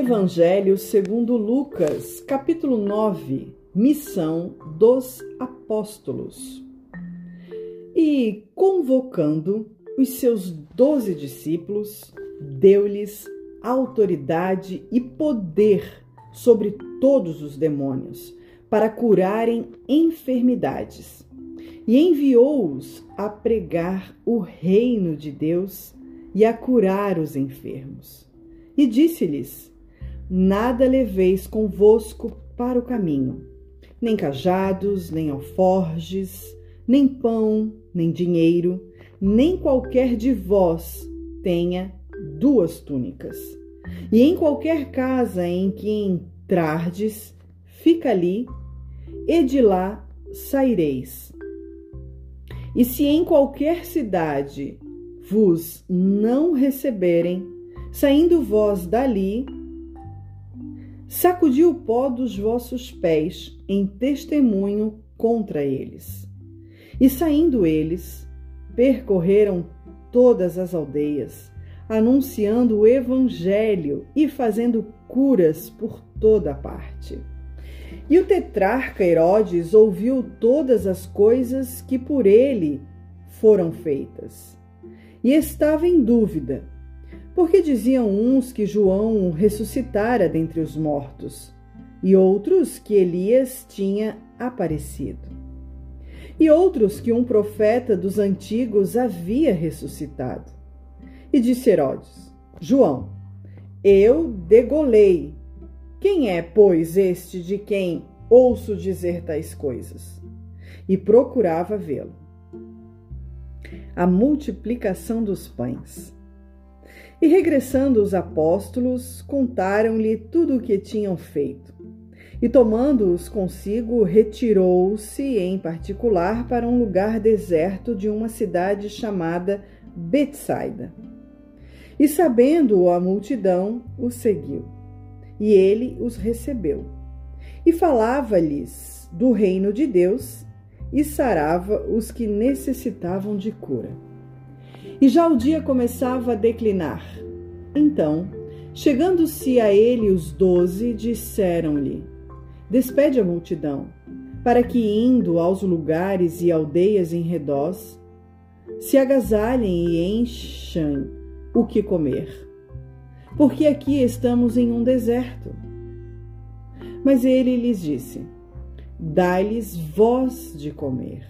Evangelho segundo Lucas, capítulo 9, missão dos apóstolos. E convocando os seus doze discípulos, deu-lhes autoridade e poder sobre todos os demônios, para curarem enfermidades. E enviou-os a pregar o reino de Deus e a curar os enfermos. E disse-lhes: Nada leveis convosco para o caminho, nem cajados, nem alforjes, nem pão, nem dinheiro, nem qualquer de vós tenha duas túnicas. E em qualquer casa em que entrardes, fica ali, e de lá saireis. E se em qualquer cidade vos não receberem, saindo vós dali, sacudi o pó dos vossos pés em testemunho contra eles. E saindo eles, percorreram todas as aldeias, anunciando o evangelho e fazendo curas por toda parte. E o tetrarca Herodes ouviu todas as coisas que por ele foram feitas. E estava em dúvida, porque diziam uns que João ressuscitara dentre os mortos, e outros que Elias tinha aparecido, e outros que um profeta dos antigos havia ressuscitado. E disse Herodes: João, eu degolei quem é, pois, este de quem ouço dizer tais coisas? E procurava vê-lo. A multiplicação dos pães. E regressando os apóstolos, contaram-lhe tudo o que tinham feito. E tomando-os consigo, retirou-se em particular para um lugar deserto de uma cidade chamada Betsaida. E sabendo a multidão, o seguiu e ele os recebeu. E falava-lhes do reino de Deus e sarava os que necessitavam de cura. E já o dia começava a declinar. Então, chegando-se a ele os doze, disseram-lhe: Despede a multidão, para que, indo aos lugares e aldeias em redor, se agasalhem e encham o que comer porque aqui estamos em um deserto. Mas ele lhes disse: Dai-lhes voz de comer.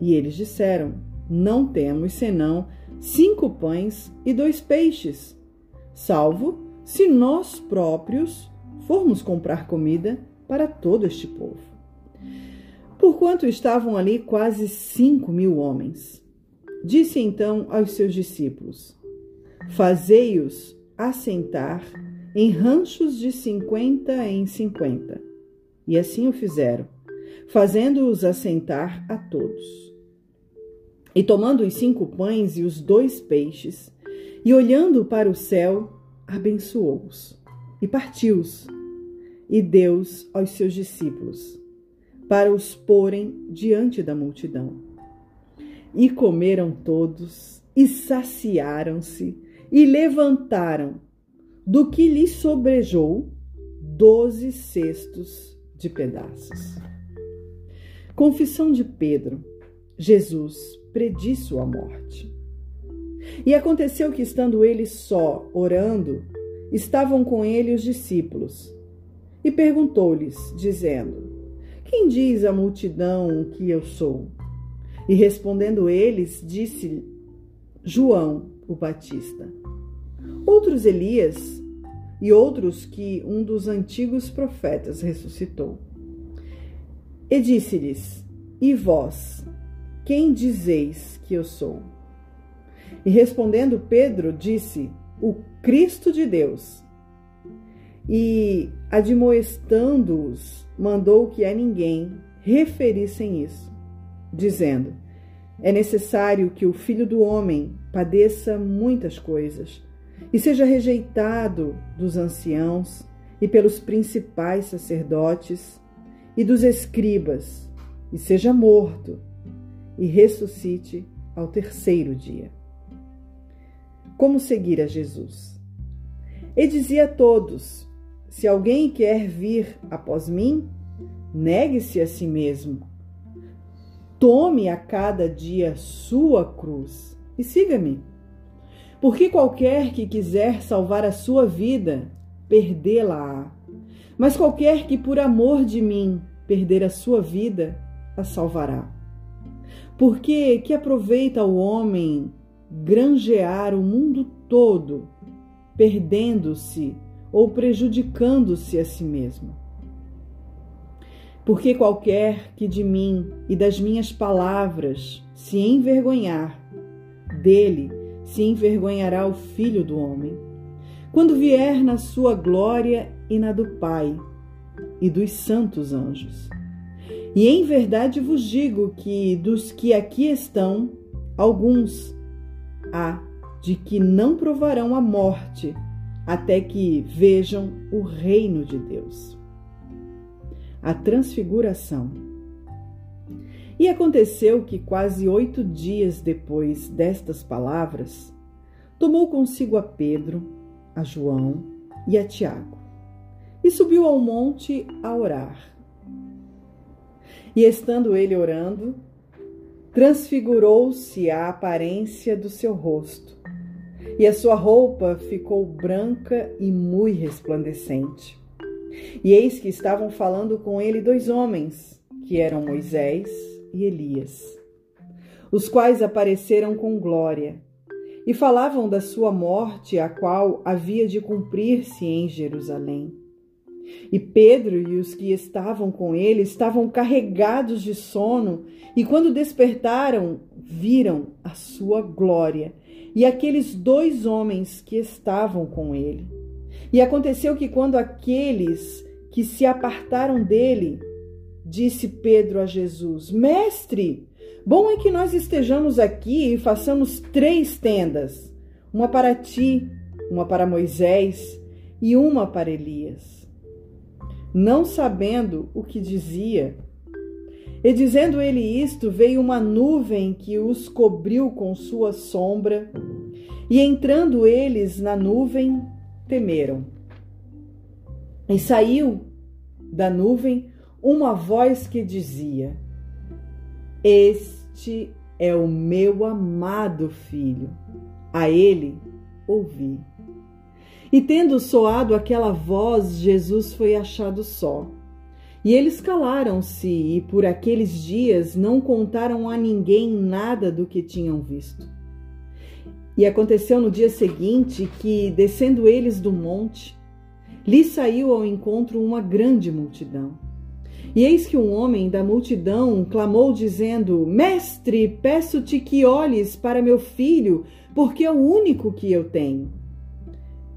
E eles disseram: Não temos senão cinco pães e dois peixes, salvo se nós próprios formos comprar comida para todo este povo. Porquanto estavam ali quase cinco mil homens. Disse então aos seus discípulos: Fazei-os assentar em ranchos de cinquenta em cinquenta. E assim o fizeram, fazendo-os assentar a todos. E tomando os cinco pães e os dois peixes, e olhando para o céu, abençoou-os e partiu-os, e deu-os aos seus discípulos, para os porem diante da multidão. E comeram todos, e saciaram-se, e levantaram do que lhe sobrejou doze cestos de pedaços. Confissão de Pedro. Jesus predisse sua morte. E aconteceu que, estando ele só, orando, estavam com ele os discípulos. E perguntou-lhes, dizendo: Quem diz a multidão que eu sou? E respondendo eles, disse João, o Batista outros Elias e outros que um dos antigos profetas ressuscitou. E disse-lhes: E vós, quem dizeis que eu sou? E respondendo Pedro, disse: O Cristo de Deus. E, admoestando-os, mandou que a ninguém referissem isso, dizendo: É necessário que o filho do homem padeça muitas coisas e seja rejeitado dos anciãos e pelos principais sacerdotes e dos escribas, e seja morto, e ressuscite ao terceiro dia. Como seguir a Jesus? E dizia a todos: se alguém quer vir após mim, negue-se a si mesmo. Tome a cada dia sua cruz e siga-me. Porque qualquer que quiser salvar a sua vida, perdê-la-á. Mas qualquer que por amor de mim perder a sua vida, a salvará. Porque que aproveita o homem granjear o mundo todo, perdendo-se ou prejudicando-se a si mesmo. Porque qualquer que de mim e das minhas palavras se envergonhar, dele se envergonhará o Filho do Homem, quando vier na sua glória e na do Pai e dos santos anjos. E em verdade vos digo que dos que aqui estão, alguns há de que não provarão a morte até que vejam o reino de Deus. A transfiguração. E aconteceu que, quase oito dias depois destas palavras, tomou consigo a Pedro, a João e a Tiago, e subiu ao monte a orar. E estando ele orando, transfigurou-se a aparência do seu rosto e a sua roupa ficou branca e muito resplandecente. E eis que estavam falando com ele dois homens, que eram Moisés e Elias, os quais apareceram com glória e falavam da sua morte, a qual havia de cumprir-se em Jerusalém. E Pedro e os que estavam com ele estavam carregados de sono, e quando despertaram, viram a sua glória e aqueles dois homens que estavam com ele. E aconteceu que quando aqueles que se apartaram dele, disse Pedro a Jesus: Mestre, bom é que nós estejamos aqui e façamos três tendas: uma para ti, uma para Moisés e uma para Elias. Não sabendo o que dizia, e dizendo ele isto, veio uma nuvem que os cobriu com sua sombra, e entrando eles na nuvem, temeram. E saiu da nuvem uma voz que dizia: Este é o meu amado filho, a ele ouvi. E tendo soado aquela voz, Jesus foi achado só e eles calaram-se e por aqueles dias não contaram a ninguém nada do que tinham visto. E aconteceu no dia seguinte que, descendo eles do monte, lhe saiu ao encontro uma grande multidão. E eis que um homem da multidão clamou, dizendo: Mestre, peço-te que olhes para meu filho, porque é o único que eu tenho.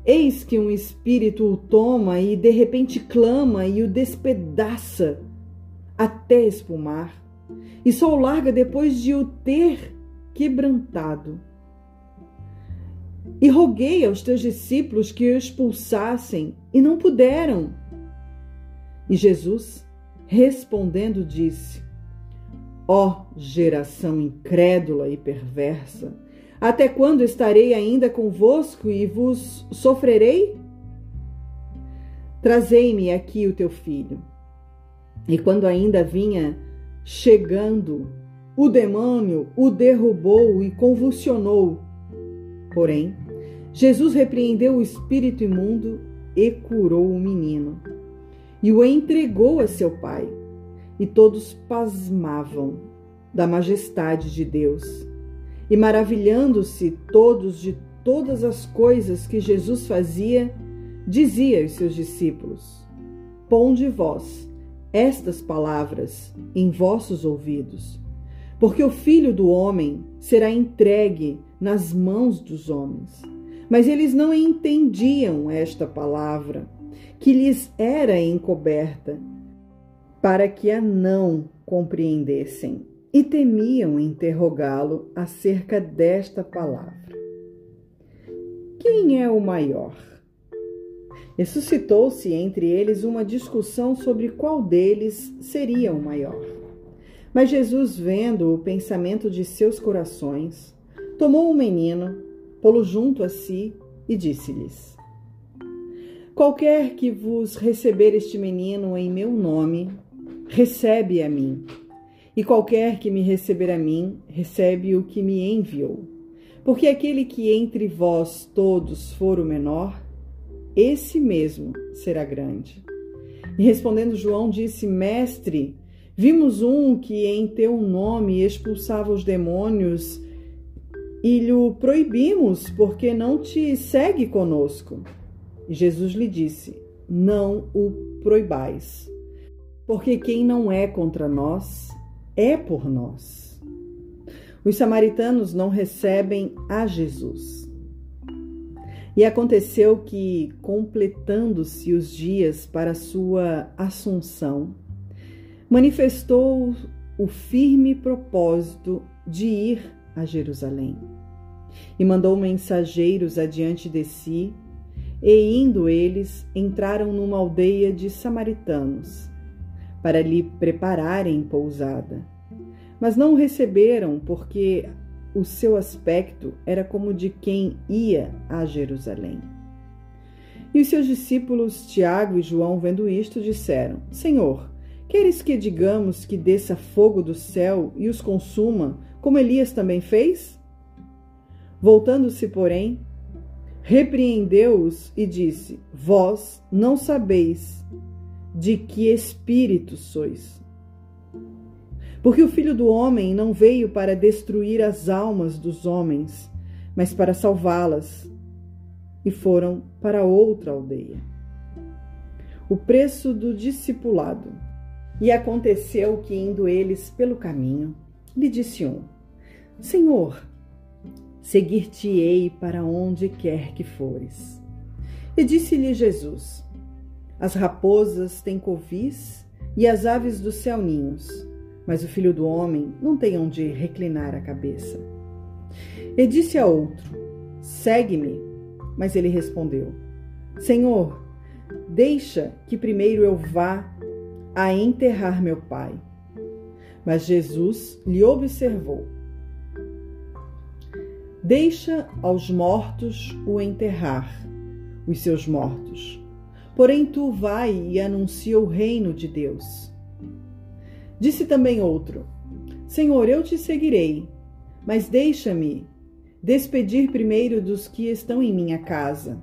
Eis que um espírito o toma e de repente clama e o despedaça até espumar, e só o larga depois de o ter quebrantado. E roguei aos teus discípulos que o expulsassem, e não puderam. E Jesus, respondendo, disse: Ó oh, geração incrédula e perversa, até quando estarei ainda convosco e vos sofrerei? Trazei-me aqui o teu filho. E quando ainda vinha chegando, o demônio o derrubou e convulsionou. Porém, Jesus repreendeu o espírito imundo e curou o menino. E o entregou a seu pai. E todos pasmavam da majestade de Deus e maravilhando-se todos de todas as coisas que Jesus fazia, dizia aos seus discípulos: Ponde vós estas palavras em vossos ouvidos, porque o filho do homem será entregue nas mãos dos homens. Mas eles não entendiam esta palavra, que lhes era encoberta, para que a não compreendessem e temiam interrogá-lo acerca desta palavra. Quem é o maior? E suscitou-se entre eles uma discussão sobre qual deles seria o maior. Mas Jesus, vendo o pensamento de seus corações, tomou o menino, pô-lo junto a si e disse-lhes: Qualquer que vos receber este menino em meu nome, recebe a mim. E qualquer que me receber a mim, recebe o que me enviou. Porque aquele que entre vós todos for o menor, esse mesmo será grande. E respondendo João, disse: Mestre, vimos um que em teu nome expulsava os demônios e lhe proibimos, porque não te segue conosco. E Jesus lhe disse: Não o proibais, porque quem não é contra nós é por nós. Os samaritanos não recebem a Jesus. E aconteceu que, completando-se os dias para sua assunção, manifestou o firme propósito de ir a Jerusalém. E mandou mensageiros adiante de si, e indo eles, entraram numa aldeia de samaritanos, para lhe prepararem pousada. Mas não o receberam, porque o seu aspecto era como de quem ia a Jerusalém. E os seus discípulos Tiago e João, vendo isto, disseram: Senhor, queres que digamos que desça fogo do céu e os consuma, como Elias também fez? Voltando-se, porém, repreendeu-os e disse: Vós não sabeis de que espírito sois. Porque o filho do homem não veio para destruir as almas dos homens, mas para salvá-las. E foram para outra aldeia. O preço do discipulado. E aconteceu que, indo eles pelo caminho, lhe disse um: Senhor, seguir-te-ei para onde quer que fores. E disse-lhe Jesus: As raposas têm covis e as aves do céu ninhos, mas o filho do homem não tem onde reclinar a cabeça. E disse a outro: Segue-me. Mas ele respondeu: Senhor, deixa que primeiro eu vá a enterrar meu pai. Mas Jesus lhe observou Deixa aos mortos o enterrar, os seus mortos. Porém, tu vai e anuncia o reino de Deus. Disse também outro: Senhor, eu te seguirei, mas deixa-me despedir primeiro dos que estão em minha casa.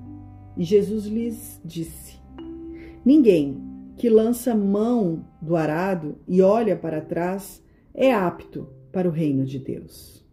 E Jesus lhes disse: Ninguém que lança mão do arado e olha para trás é apto para o reino de Deus.